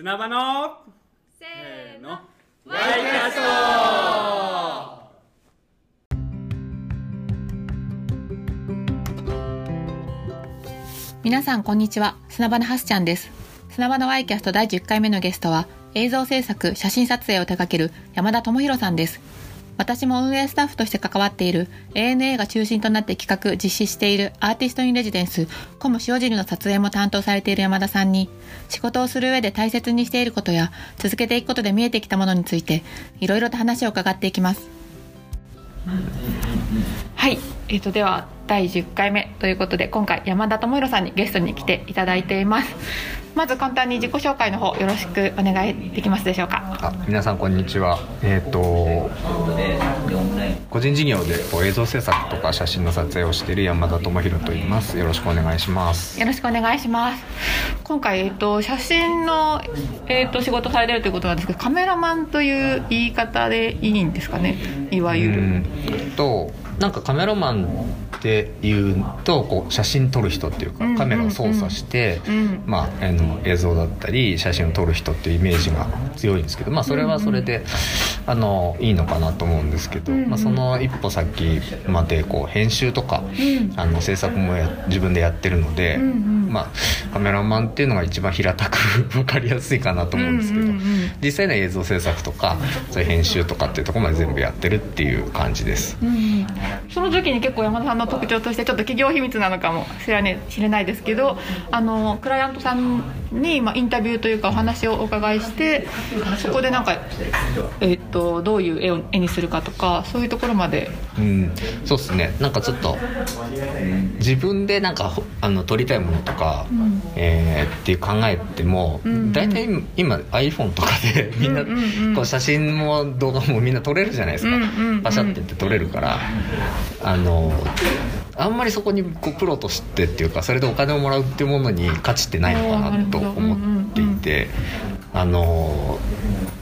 砂場のせせーの。ーのワイキャスト。皆さんこんにちは。砂場のハスちゃんです。砂場のワイキャスト第10回目のゲストは映像制作写真撮影を手掛ける山田智博さんです私も運営スタッフとして関わっている ANA が中心となって企画実施しているアーティストインレジデンスコム塩尻の撮影も担当されている山田さんに仕事をする上で大切にしていることや続けていくことで見えてきたものについていろいろと話を伺っていきます。はい、えー、とでは第10回目ということで今回山田智博さんにゲストに来ていただいています。まず簡単に自己紹介の方よろしくお願いできますでしょうか。あ皆さんこんにちは。えっ、と個人事業で映像制作とか写真の撮影をしている山田智博と言います。よろしくお願いします。よろしくお願いします。今回、えー、と写真の、えー、と仕事されてるということなんですけどカメラマンという言い方でいいんですかね。いわゆる。うんとなんかカメラマンっていうとこう写真撮る人っていうかカメラを操作して、うん。まあ、あの映像だったり写真を撮る人っていうイメージが強いんですけど、まあ、それはそれで、あのいいのかなと思うんですけど、まあ、その一歩先までこう編集とか、ん。あの制作もや自分でやってるので、まあ、カメラマンっていうのが一番平たく 分かりやすいかなと思うんですけど、うんうんうん。実際の映像制作とかそういう編集とかっていうところまで全部やってるっていう感じです。うん。その時に結構山田さんの特徴としてちょっと企業秘密なのかもしれないですけどあのクライアントさんに、まあ、インタビューというかお話をお伺いしてそこでなんか、えっとどういう絵を絵にするかとかそういうところまで。うん、そうっすね。なんかちょっと自分でなんかほあの撮りたいものとか、ん。えーっていう考えても、うん。うん大体今 iPhone とかでみんな、うんうん。うんこう写真も動画もみんな撮れるじゃないですか、うんうんうん。パシャってって撮れるからあのあんまりそこにこうプロとしてっていうかそれでお金をもらうっていうものに価値ってないのかなと思っていてあの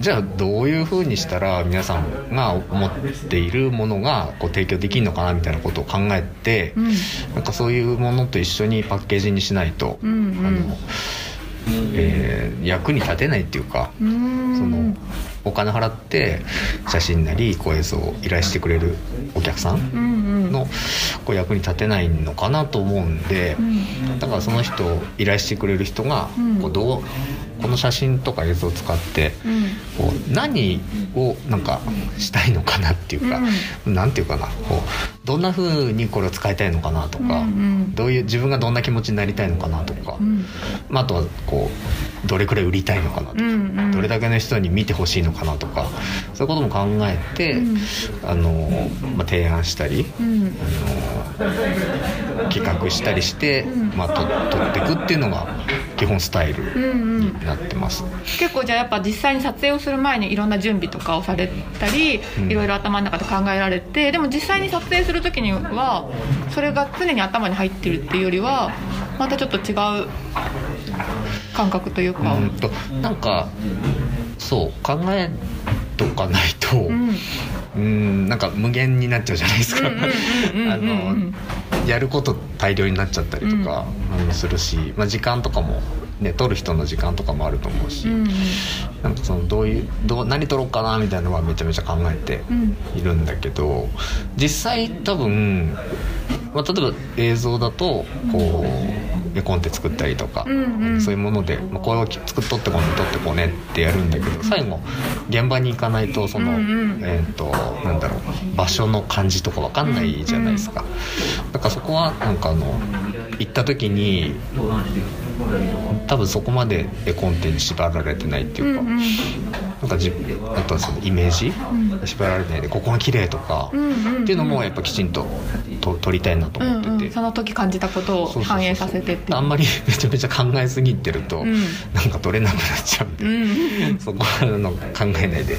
じゃあどういうふうにしたら皆さんが思っているものがこう提供できるのかなみたいなことを考えて、うん。なんかそういうものと一緒にパッケージにしないと、あのえー役に立てないっていうか、そのお金払って写真なりこう映像を依頼してくれるお客さんこう役に立てないのかなと思うんで、ん。だからその人を依頼してくれる人がうん。こうどうこの写真とか映像を使ってうん。こう何をなんかしたいのかなっていうか、なんていうかなこうどんな風にこれを使いたいのかなとか、うんうん。どういう自分がどんな気持ちになりたいのかなとか、うん。まあ、あとはこうどれくらい売りたいのかなとか、うんうん。どれだけの人に見てほしいのかなとかそういうことも考えて、うん。あのまあ、提案したり、うん。あの企画したりして、まあ、と撮っていくっていうのが基本スタイルうんうん。になってます。結構じゃあやっぱ実際に撮影をする前にいろんな準備とかをされたり、うん。いろいろ頭の中で考えられてでも実際に撮影する時にはそれが常に頭に入ってるっていうよりはまたちょっと違う感覚というか、うんとなんかそう考えとかないと、うんうんなんか無限になっちゃうじゃないですか。うんうんうんうん あのやること大量になっちゃったりとかあのするし、まあ、時間とかもね撮る人の時間とかもあると思うし、うんなんかそのどういうどう何撮ろうかなみたいなのはめちゃめちゃ考えてうん。いるんだけど実際多分、まあ、例えば映像だとこう絵コンテ作ったりとか、うんうん。そういうもので、まあ、これを作っとってこうね撮ってこうねってやるんだけど最後現場に行かないとその、うんうん。えっ、となんだろう場所の感じとかわかんないじゃないですか、だからそこはなんかあの行った時に多分そこまで絵コンテに縛られてないっていうか、うんうん。なんかじあとはそのイメージ？に縛られてないでここが綺麗とか、うんうんっていうのもやっぱきちんとと撮りたいなとうん思ってて、うんその時感じたことを反映させてって。あんまり めちゃめちゃ考えすぎてると、うん。なんか撮れなくなっちゃうんで、うん。そこはあの考えないで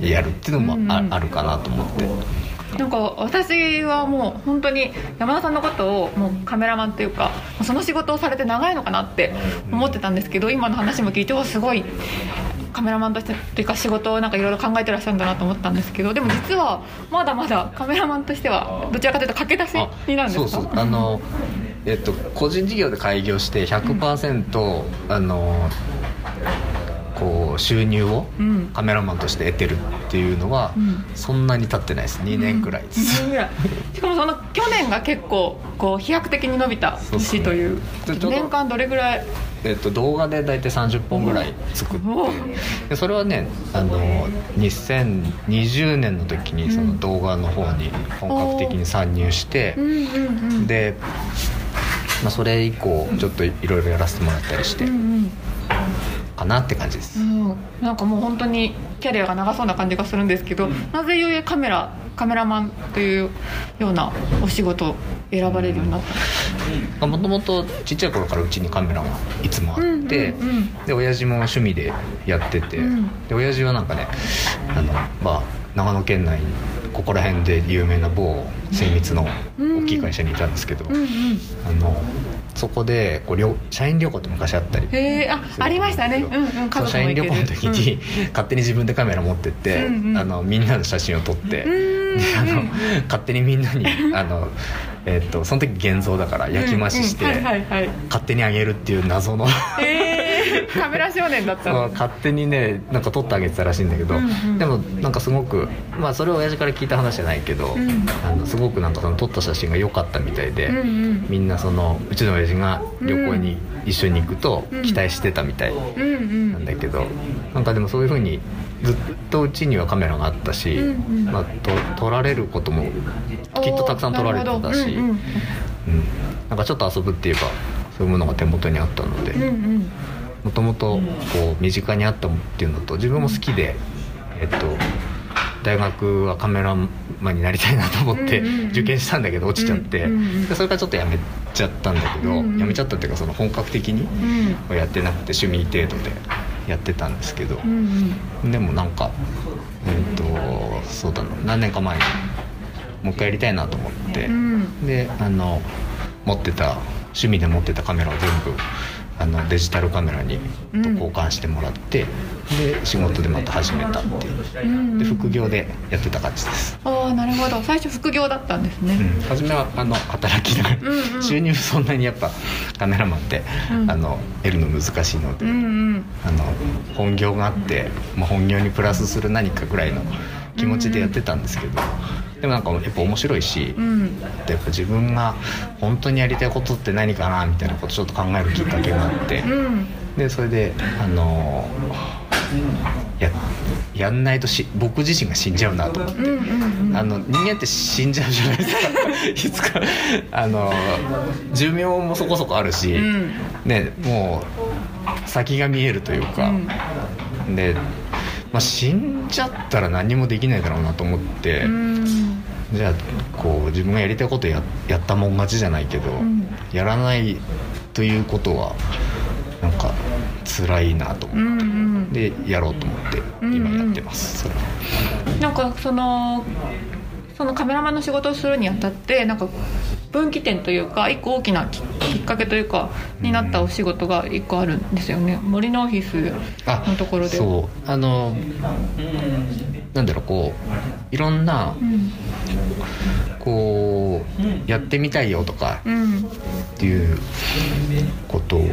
やるっていうのもあ,、うんうん。あるかなと思って。なんか私はもう本当に山田さんのことをもうカメラマンというかその仕事をされて長いのかなって思ってたんですけど今の話も聞いておすごいカメラマンとしてというか仕事をなんかいろいろ考えてらっしゃるんだなと思ったんですけどでも実はまだまだカメラマンとしてはどちらかというと駆け出しになるんですか？そうそう。あのえっと、個人事業で開業して100%、あのこう収入をうん。カメラマンとして得てるっていうのは、うん。そんなに経ってないです。2年くらいです、2年ぐらい。しかもその去年が結構こう飛躍的に伸びた年という。うど年間どれぐらい？えっと、動画で大体30本ぐらい作っておでそれはねあの2020年の時にその動画の方に本格的に参入してうん、うんうん。で、まあ、それ以降ちょっといろいろやらせてもらったりして。うんうんかなって感じです、うん、なんかもう本当にキャリアが長そうな感じがするんですけど、なぜゆえカメラカメラマンというようなお仕事を選ばれるようになったもともとちっちゃい頃からうちにカメラがいつもあって、うんうんうん。で親父も趣味でやってて、うん。で親父はなんかねあの、まあ、長野県内ここら辺で有名な某精密の大きい会社にいたんですけど、うんうん。あのそこでこう旅社員旅行って昔あったり。へえあありましたね。うんうん家そう社員旅行の時に、勝手に自分でカメラ持ってって、うんうん。あのみんなの写真を撮って、うん。であの勝手にみんなに あの、えっとその時現像だから焼き増しして、はい勝手にあげるっていう謎のへえ カメラ少年だった勝手にねなんか撮ってあげてたらしいんだけど、うんうん。でもなんかすごくまあそれは親父から聞いた話じゃないけど、ん。あのすごくなんかその撮った写真が良かったみたいで、うんうん。みんなそのうちの親父が旅行に一緒に行くとうん。期待してたみたいうんうん。なんだけど、なんかでもそういう風にずっとうちにはカメラがあったし、うんうん。まあ、と撮られることもきっとたくさん撮られてたし、うんうん。うん。なんかちょっと遊ぶって言えばそういうものが手元にあったのでうんうんもともとこう身近にあったっていうのと自分も好きで、えっと大学はカメラマンになりたいなと思って受験したんだけど落ちちゃって、それからちょっとやめちゃったんだけど、やめちゃったっていうかその本格的にうんはやってなくて趣味程度でやってたんですけど、でもなんかえっ、とそうだな。何年か前にもう一回やりたいなと思って、うん。であの持ってた趣味で持ってたカメラを全部あのデジタルカメラにうん。と交換してもらって、で仕事でまた始めたっていう。うん。で副業でやってた感じです、ああなるほど。最初副業だったんですね、うん、初めはあの働きながら、うんうん。収入そんなにやっぱカメラマンって、うん。あの得るの難しいので、うんうん。あの本業があって、まあ、本業にプラスする何かぐらいの気持ちでやってたんですけど、でもなんかやっぱ面白いし、うん。やっぱ自分が本当にやりたいことって何かなみたいなことをちょっと考えるきっかけがあって、うん。でそれであのややんないとし僕自身が死んじゃうなと。思って。あの人間って死んじゃうじゃないですか。いつか。あの寿命もそこそこあるし、うん。ねもう先が見えるというか、で、まあ、死んじゃったら何もできないだろうなと思って、うん。じゃあこう自分がやりたいことややったもん勝ちじゃないけど、ん。やらないということはなんか辛いなと思うんうって、ん。でやろうと思って今やってます、それは。なんかそのそのカメラマンの仕事をするにあたってなんか分岐点というか一個大きなきっかけというかになったお仕事が一個あるんですよね。森のオフィスのところでそう。あのなんだろうこういろんなうんこうやってみたいよとかうんっていうことを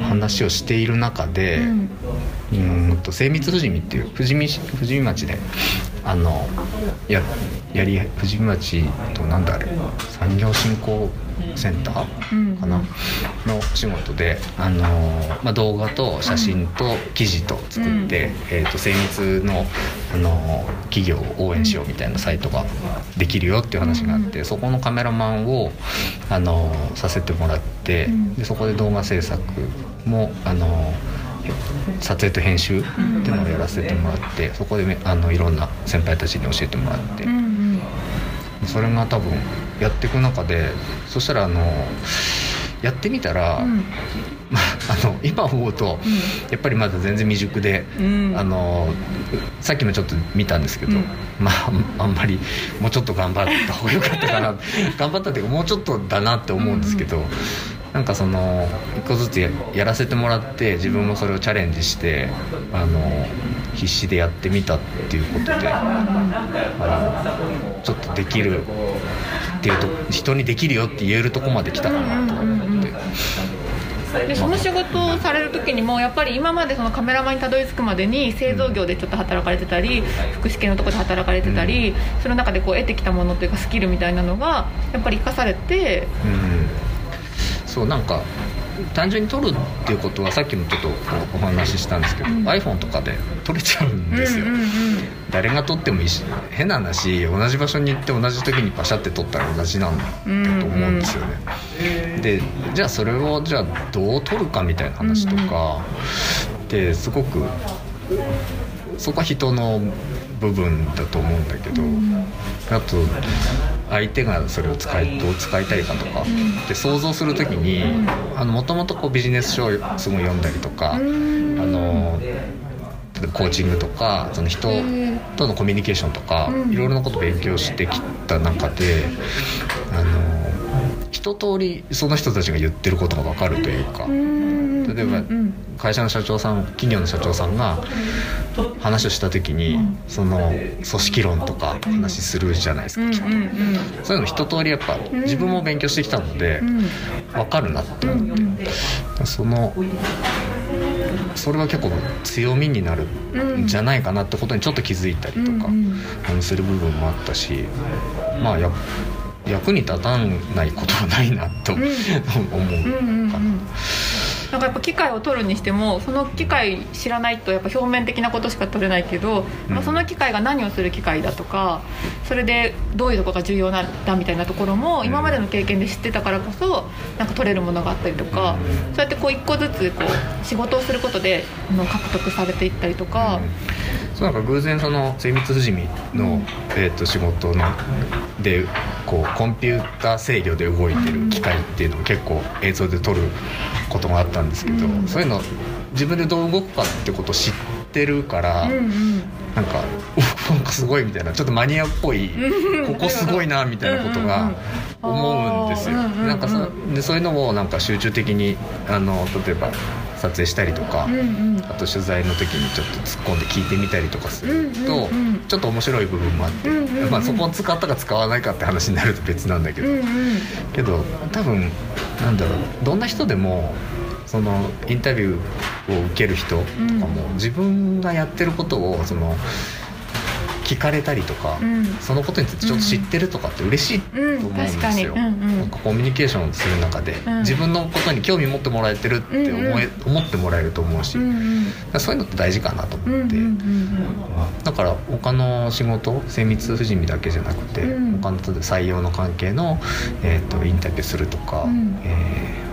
話をしている中で、うんと精密富士見っていう富士見富士見町であのややり富士見町となんだあれ産業振興センターかな、うんの仕事であの、まあ、動画と写真と記事と作って、えー、と精密のあの企業を応援しようみたいなサイトができるよっていう話があって、そこのカメラマンをあのさせてもらって、ん。でそこで動画制作もあの撮影と編集っていうのをやらせてもらってそこでめあのいろんな先輩たちに教えてもらって、うんうんそれが多分やっていく中でそしたらあのやってみたら、うん。まあ、あの今思うと、やっぱりまだ全然未熟で、うん。あのさっきもちょっと見たんですけど、うん。まああんまりもうちょっと頑張った方が良かったかな。頑張ったっていうかもうちょっとだなって思うんですけど、なんかその一個ずつややらせてもらって自分もそれをチャレンジしてあの必死でやってみたっていうことであのちょっとできるっていうと人にできるよって言えるとこまで来たかなと思って。でその仕事をされる時にもやっぱり今までそのカメラマンにたどり着くまでに製造業でちょっと働かれてたり福祉系のところで働かれてたり、その中でこう得てきたものというかスキルみたいなのがやっぱり生かされてうんそうなんか単純に撮るっていうことはさっきもちょっとお話ししたんですけど、iPhone とかで撮れちゃうんですよ、うんうんうん誰が撮ってもいいし変な話同じ場所に行って同じ時にパシャって撮ったら同じなんだと思うんですよね、でじゃあそれをじゃあどう撮るかみたいな話とかですごくそこは人の部分だと思うんだけど、あと相手がそれを使いどう使いたいかとか、で想像する時にもともとビジネス書をすごい読んだりとか、あのコーチングとかその人とのコミュニケーションとか、いろいろなこと勉強してきた中で一通りその人たちが言ってることが分かるというか。例えば会社の社長さん企業の社長さんが話をした時にその組織論とか話するじゃないですかきっとそういうの一通りやっぱ自分も勉強してきたので分かるなって。思ってそのそれは結構強みになるんじゃないかなってことにちょっと気づいたりとかする部分もあったしまあや役に立たないことはないなと思うかな。なんかやっぱ機械を取るにしてもその機械知らないとやっぱ表面的なことしか取れないけど、まあ、その機械が何をする機械だとかそれでどういうところが重要なんだみたいなところも今までの経験で知ってたからこそなんか取れるものがあったりとかそうやってこう一個ずつこう仕事をすることで獲得されていったりとか。そうなんか偶然その精密富士見の、えー、と仕事のでこうコンピューター制御で動いてる機械っていうのを結構映像で撮ることがあったんですけど、うん、そういうの自分でどう動くかってことを知ってるから、うんうん、なんかなんかすごいみたいなちょっとマニアっぽいここすごいなみたいなことが思うんですよ。なんかそでそういうのをなんか集中的にあの例えば撮影したりとか、うんうん、あと取材の時にちょっと突っ込んで聞いてみたりとかすると、うんうんうん、ちょっと面白い部分もあって、うんうんうん、まあ、そこを使ったか使わないかって話になると別なんだけど、うんうん、けど多分なんだろうどんな人でもそのインタビューを受ける人とかも、自分がやってることをその聞かれたりとか、うん、そのことについてちょっと知ってるとかって嬉しいと思うんですよ、うんうん、なんかコミュニケーションする中で、うん、自分のことに興味持ってもらえてるって思え、うんうん、思ってもらえると思うし、うんうん、そういうのって大事かなと思って、うんうんうん、だから他の仕事精密富士見だけじゃなくて、他の採用の関係の、えーと、インタビューするとか、えー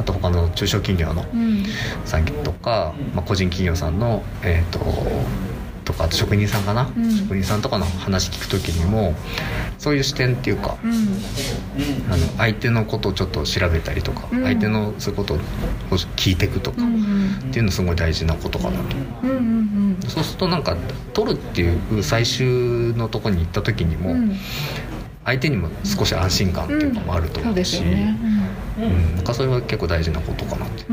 あと他の中小企業の産業とか、まあ、個人企業さんの、えーととか職人さんかな、うん、職人さんとかの話聞く時にもそういう視点っていうか、うん、あの相手のことをちょっと調べたりとか、うん、相手のそういうことを聞いていくとか、っていうのすごい大事なことかなと、そうするとなんか取るっていう最終のとこに行った時にも、相手にも少し安心感っていうのもあると思うし、うん。なんかそれは結構大事なことかなって。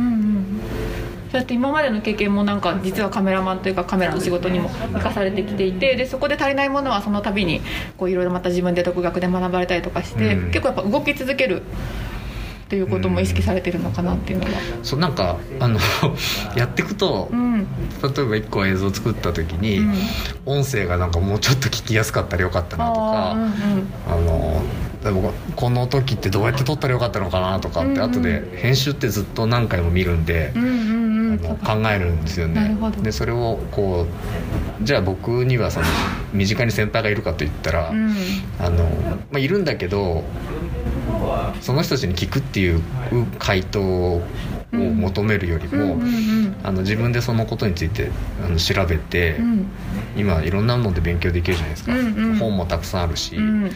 そうやって今までの経験もなんか実はカメラマンというかカメラの仕事にも生かされてきていてでそこで足りないものはその度にこういろいろまた自分で独学で学ばれたりとかして、うん、結構やっぱ動き続けるっていうことも意識されてるのかなっていうのは、うん、そうなんかあの やっていくと、うん、例えば1個映像作った時に、うん、音声がなんかもうちょっと聞きやすかったらよかったなとかあ、うんうん、あのでもこの時ってどうやって撮ったらよかったのかなとかって、うんうん、後で編集ってずっと何回も見るんで、うんうん考えるんですよね。でそれをこうじゃあ僕にはその身近に先輩がいるかといったら、うん、あのまあ、いるんだけどその人たちに聞くっていう回答を求めるよりも、あの自分でそのことについてあの調べて、うん、今いろんなので勉強できるじゃないですか、うんうん、本もたくさんあるし、うん、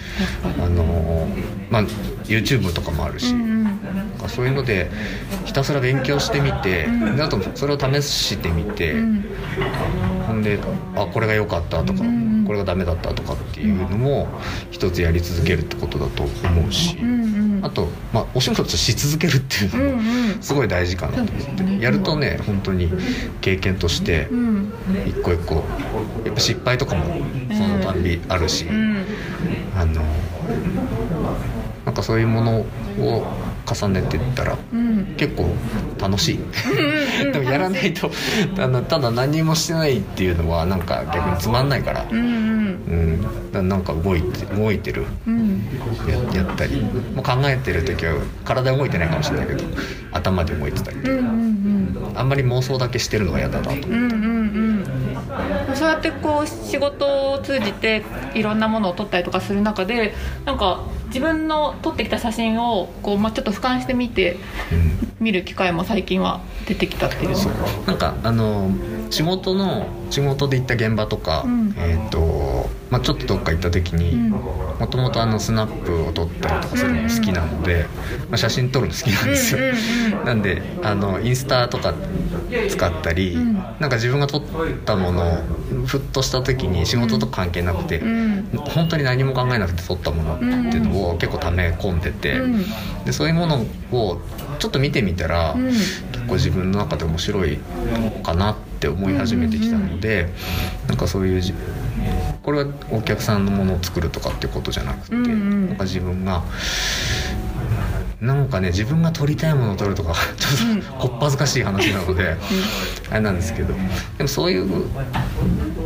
あのまあ、YouTube とかもあるし、うんうん、そういうのでひたすら勉強してみて、うん、であとそれを試してみて、ほんであこれが良かったとか、これがダメだったとかっていうのも一つやり続けるってことだと思うし。あと、まあ、お仕事し続けるっていうのもすごい大事かなと思って、ね、やるとね本当に経験として一個一個やっぱ失敗とかもそのたんびあるし、あのなんかそういうものを重ねていったらうん。結構楽しい。でもやらないとあのただ何もしてないっていうのはなんか逆につまんないから。うんうん。なんか動いて動いてる。うん。ややったり。もう考えてる時は体動いてないかもしれないけど頭で動いてたりうんうんうんあんまり妄想だけしてるのが嫌だなと。うんうんうん。そうやってこう仕事を通じていろんなものを撮ったりとかする中でなんか自分の撮ってきた写真をこう、まあ、ちょっと俯瞰してみてうん。見る機会も最近は出てきたっていう。なんかあの仕事の仕事で行った現場とか、うん。えっ、と、まあ、ちょっとどっか行った時にうん。もともとあのスナップを撮ったりとかするのが好きなので、まあ、写真撮るの好きなんですよ、なんであのインスタとか使ったり、うん。なんか自分が撮ったものをふっとした時に仕事と関係なくて、うん。本当に何も考えなくて撮ったものっていうのを結構溜め込んでて、うん。でそういうものをちょっと見てみたら、うん。結構自分の中で面白いかなって思い始めてきたので、なんかそういうじこれはお客さんのものを作るとかっていうことじゃなくて、うんうん。なんか自分がなんかね自分が撮りたいものを撮るとか ちょっとこっぱずかしい話なので、あれなんですけどでもそういう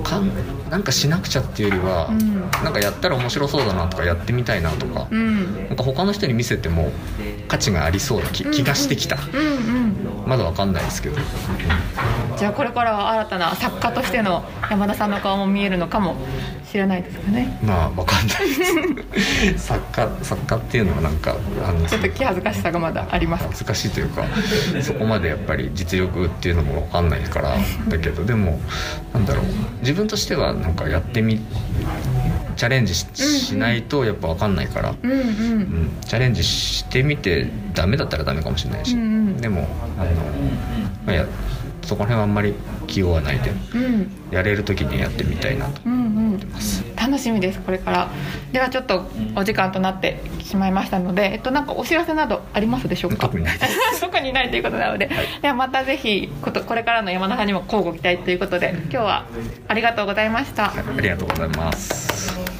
かんなんかしなくちゃっていうよりは、うん。なんかやったら面白そうだなとかやってみたいなとか、うん。なんか他の人に見せても価値がありそうな気気がしてきた、うんうんまだわかんないですけど。じゃあこれからは新たな作家としての山田さんの顔も見えるのかもしれないですかね。まあわかんないです。作家作家っていうのはなんかあのちょっと気恥ずかしさがまだあります。難しいというかそこまでやっぱり実力っていうのもわかんないからだけどでもなんだろう。自分としてはなんかやってみチャレンジししないとやっぱわかんないから、うんうん。うん、チャレンジしてみてダメだったらダメかもしれないし、うんうん。でもあの、まあ、やそこら辺はあんまり気負わないで。うん。やれる時にやってみたいなとうんうん楽しみですこれから。ではちょっとお時間となってしまいましたのでえっとなんかお知らせなどありますでしょうか？特にないで 特にないということなので、ではまたぜひことこれからの山田さんにも交互期待ということで今日はありがとうございました。ありがとうございます